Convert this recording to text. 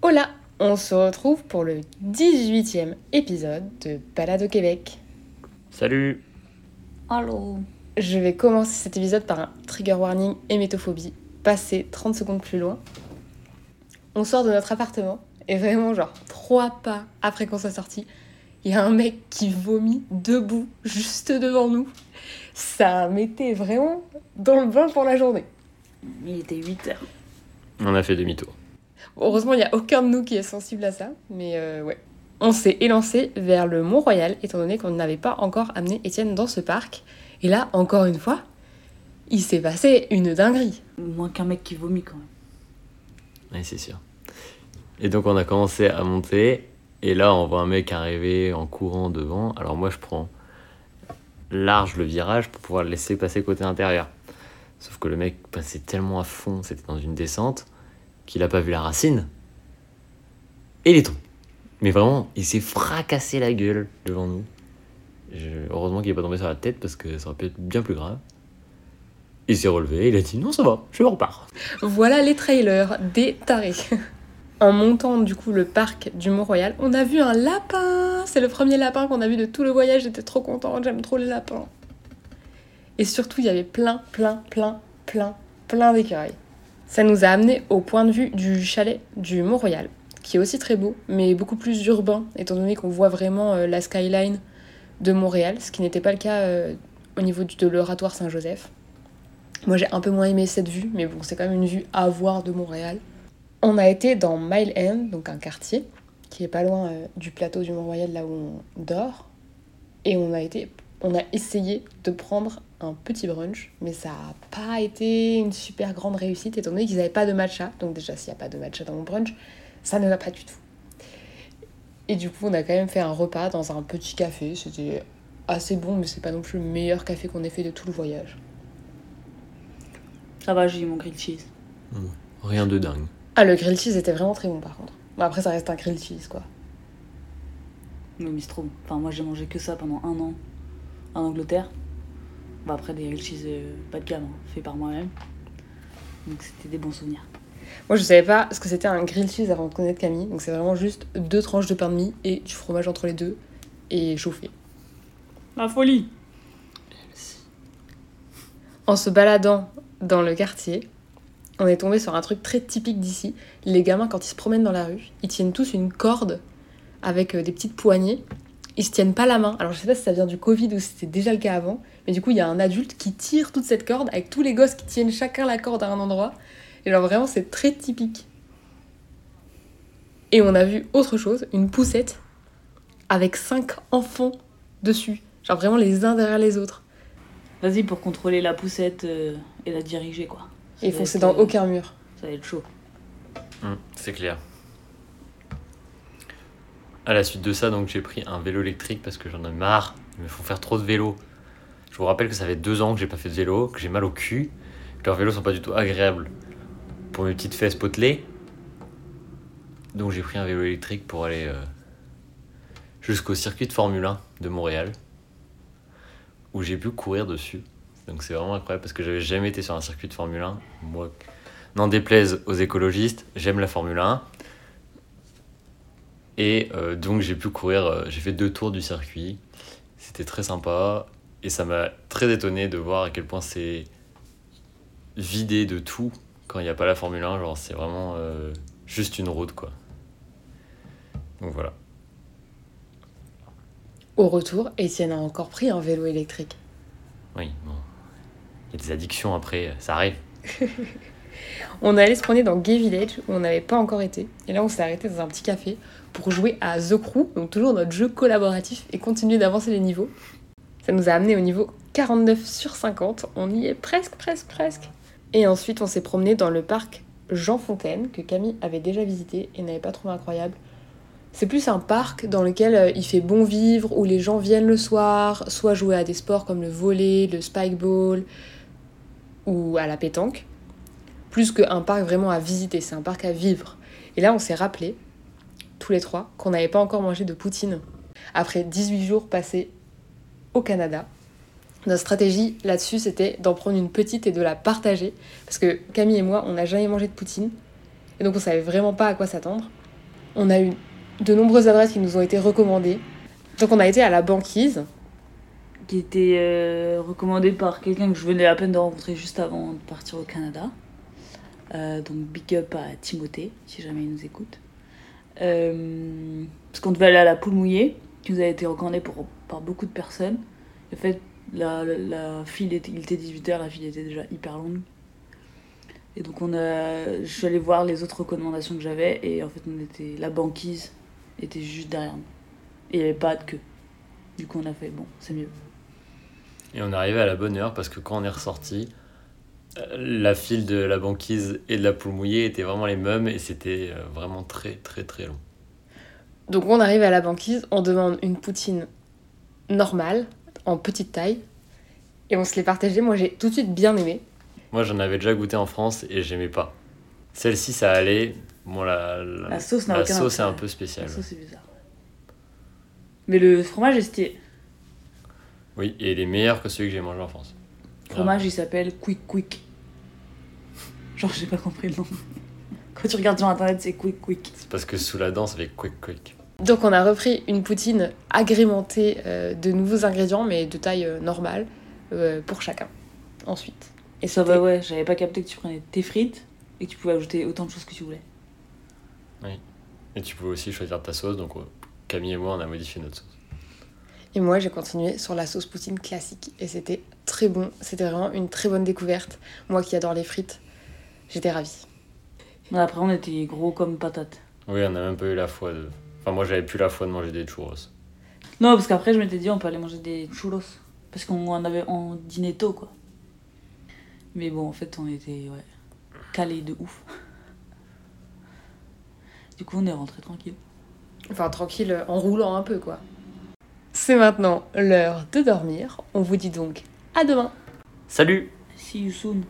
Hola, on se retrouve pour le 18e épisode de Balade au Québec. Salut Allô Je vais commencer cet épisode par un trigger warning hémétophobie. Passer 30 secondes plus loin. On sort de notre appartement et vraiment genre trois pas après qu'on soit sorti, il y a un mec qui vomit debout juste devant nous. Ça mettait vraiment dans le bain pour la journée. Il était 8 heures. On a fait demi-tour. Heureusement, il n'y a aucun de nous qui est sensible à ça, mais euh, ouais. On s'est élancé vers le Mont-Royal, étant donné qu'on n'avait pas encore amené Étienne dans ce parc. Et là, encore une fois, il s'est passé une dinguerie. Moins qu'un mec qui vomit quand même. Oui, c'est sûr. Et donc on a commencé à monter, et là on voit un mec arriver en courant devant. Alors moi je prends large le virage pour pouvoir le laisser passer côté intérieur. Sauf que le mec passait tellement à fond, c'était dans une descente, qu'il a pas vu la racine. Et il est. Mais vraiment, il s'est fracassé la gueule devant nous. Heureusement qu'il n'est pas tombé sur la tête parce que ça aurait pu être bien plus grave. Il s'est relevé, il a dit non ça va, je repars. Voilà les trailers des tarés. En montant du coup le parc du Mont-Royal, on a vu un lapin. C'est le premier lapin qu'on a vu de tout le voyage. J'étais trop contente, j'aime trop les lapins. Et surtout, il y avait plein, plein, plein, plein, plein d'écureuils. Ça nous a amené au point de vue du chalet du Mont-Royal, qui est aussi très beau, mais beaucoup plus urbain, étant donné qu'on voit vraiment euh, la skyline de Montréal, ce qui n'était pas le cas euh, au niveau de l'oratoire Saint-Joseph. Moi, j'ai un peu moins aimé cette vue, mais bon, c'est quand même une vue à voir de Montréal. On a été dans Mile End, donc un quartier qui est pas loin euh, du plateau du Mont-Royal, là où on dort. Et on a été, on a essayé de prendre un petit brunch, mais ça a pas été une super grande réussite, étant donné qu'ils n'avaient pas de matcha. Donc déjà, s'il n'y a pas de matcha dans mon brunch, ça ne va pas du tout. Et du coup, on a quand même fait un repas dans un petit café. C'était assez bon, mais c'est pas non plus le meilleur café qu'on ait fait de tout le voyage. Ça va, j'ai eu mon grilled cheese. Rien de dingue. Ah, le grilled cheese était vraiment très bon par contre. Bon, après, ça reste un grilled cheese quoi. Mais mais c'est trop bon. Enfin, moi j'ai mangé que ça pendant un an en Angleterre. Bah, après, des grilled cheese euh, pas de gamme, hein, fait par moi-même. Donc c'était des bons souvenirs. Moi, je savais pas ce que c'était un grilled cheese avant de connaître Camille. Donc, c'est vraiment juste deux tranches de pain de mie et du fromage entre les deux et chauffé. La folie En se baladant dans le quartier, on est tombé sur un truc très typique d'ici. Les gamins, quand ils se promènent dans la rue, ils tiennent tous une corde avec euh, des petites poignées. Ils se tiennent pas la main. Alors, je sais pas si ça vient du Covid ou si c'était déjà le cas avant, mais du coup, il y a un adulte qui tire toute cette corde avec tous les gosses qui tiennent chacun la corde à un endroit. Et genre, vraiment, c'est très typique. Et on a vu autre chose, une poussette avec cinq enfants dessus. Genre vraiment les uns derrière les autres. Vas-y pour contrôler la poussette euh, et la diriger quoi. Ça Et foncer dans euh, aucun mur. Ça va être chaud. Hum, c'est clair. À la suite de ça, donc j'ai pris un vélo électrique parce que j'en ai marre. Il me faut faire trop de vélo. Je vous rappelle que ça fait deux ans que j'ai pas fait de vélo, que j'ai mal au cul, que leurs vélos sont pas du tout agréables pour mes petites fesses potelées. Donc j'ai pris un vélo électrique pour aller euh, jusqu'au circuit de Formule 1 de Montréal, où j'ai pu courir dessus. Donc c'est vraiment incroyable parce que j'avais jamais été sur un circuit de Formule 1. Moi, n'en déplaise aux écologistes, j'aime la Formule 1. Et euh, donc j'ai pu courir, euh, j'ai fait deux tours du circuit. C'était très sympa. Et ça m'a très étonné de voir à quel point c'est vidé de tout quand il n'y a pas la Formule 1. Genre c'est vraiment euh, juste une route quoi. Donc voilà. Au retour, Étienne a encore pris un vélo électrique. Oui, bon. Il y a des addictions après, ça arrive. On allé se promener dans Gay Village où on n'avait pas encore été. Et là, on s'est arrêté dans un petit café pour jouer à The Crew, donc toujours notre jeu collaboratif et continuer d'avancer les niveaux. Ça nous a amené au niveau 49 sur 50. On y est presque, presque, presque. Et ensuite, on s'est promené dans le parc Jean Fontaine que Camille avait déjà visité et n'avait pas trouvé incroyable. C'est plus un parc dans lequel euh, il fait bon vivre, où les gens viennent le soir, soit jouer à des sports comme le volley, le spikeball ou à la pétanque plus qu'un parc vraiment à visiter, c'est un parc à vivre. Et là, on s'est rappelé, tous les trois, qu'on n'avait pas encore mangé de poutine. Après 18 jours passés au Canada, notre stratégie là-dessus, c'était d'en prendre une petite et de la partager. Parce que Camille et moi, on n'a jamais mangé de poutine. Et donc, on savait vraiment pas à quoi s'attendre. On a eu de nombreuses adresses qui nous ont été recommandées. Donc on a été à la banquise. Qui était euh, recommandé par quelqu'un que je venais à peine de rencontrer juste avant de partir au Canada. Euh, donc big up à Timothée, si jamais il nous écoute. Euh, parce qu'on devait aller à la poule mouillée, qui nous a été recommandée pour, par beaucoup de personnes. En fait, la, la, file était, il était 18h, la file était déjà hyper longue. Et donc on a, je suis allée voir les autres recommandations que j'avais et en fait on était, la banquise était juste derrière nous. Et il n'y avait pas de queue. Du coup on a fait bon, c'est mieux. Et on est arrivé à la bonne heure parce que quand on est ressorti, la file de la banquise et de la poule mouillée étaient vraiment les mêmes et c'était euh, vraiment très très très long. Donc on arrive à la banquise, on demande une poutine normale, en petite taille, et on se l'est partagée. Moi j'ai tout de suite bien aimé. Moi j'en avais déjà goûté en France et j'aimais pas. Celle-ci ça allait. Bon, la, la, La sauce n'a la aucun sauce est un peu spéciale. La sauce c'est bizarre. Mais le fromage est stylé. Oui, et il est meilleur que celui que j'ai mangé en France. Le fromage il s'appelle Quick Quick. Genre j'ai pas compris le nom. Quand tu regardes sur internet c'est Quick Quick. C'est parce que sous la dent ça fait quick quick. Donc on a repris une poutine agrémentée euh, de nouveaux ingrédients, mais de taille euh, normale, euh, pour chacun. Ensuite. Et ça va ouais, j'avais pas capté que tu prenais tes frites et que tu pouvais ajouter autant de choses que tu voulais. Et tu pouvais aussi choisir ta sauce, donc Camille et moi on a modifié notre sauce. Et moi, j'ai continué sur la sauce poutine classique. Et c'était très bon. C'était vraiment une très bonne découverte. Moi qui adore les frites, j'étais ravie. Mais après on était gros comme patates. Oui, on a même pas eu la foi de. Enfin, moi j'avais plus la foi de manger des churros. Non parce qu'après je m'étais dit on peut aller manger des churros. Parce qu'on en avait en dîner tôt quoi. Mais bon en fait on était ouais, calés de ouf. Du coup on est rentré tranquille. Enfin, tranquille, en roulant un peu, quoi. C'est maintenant l'heure de dormir. On vous dit donc à demain. Salut See you soon.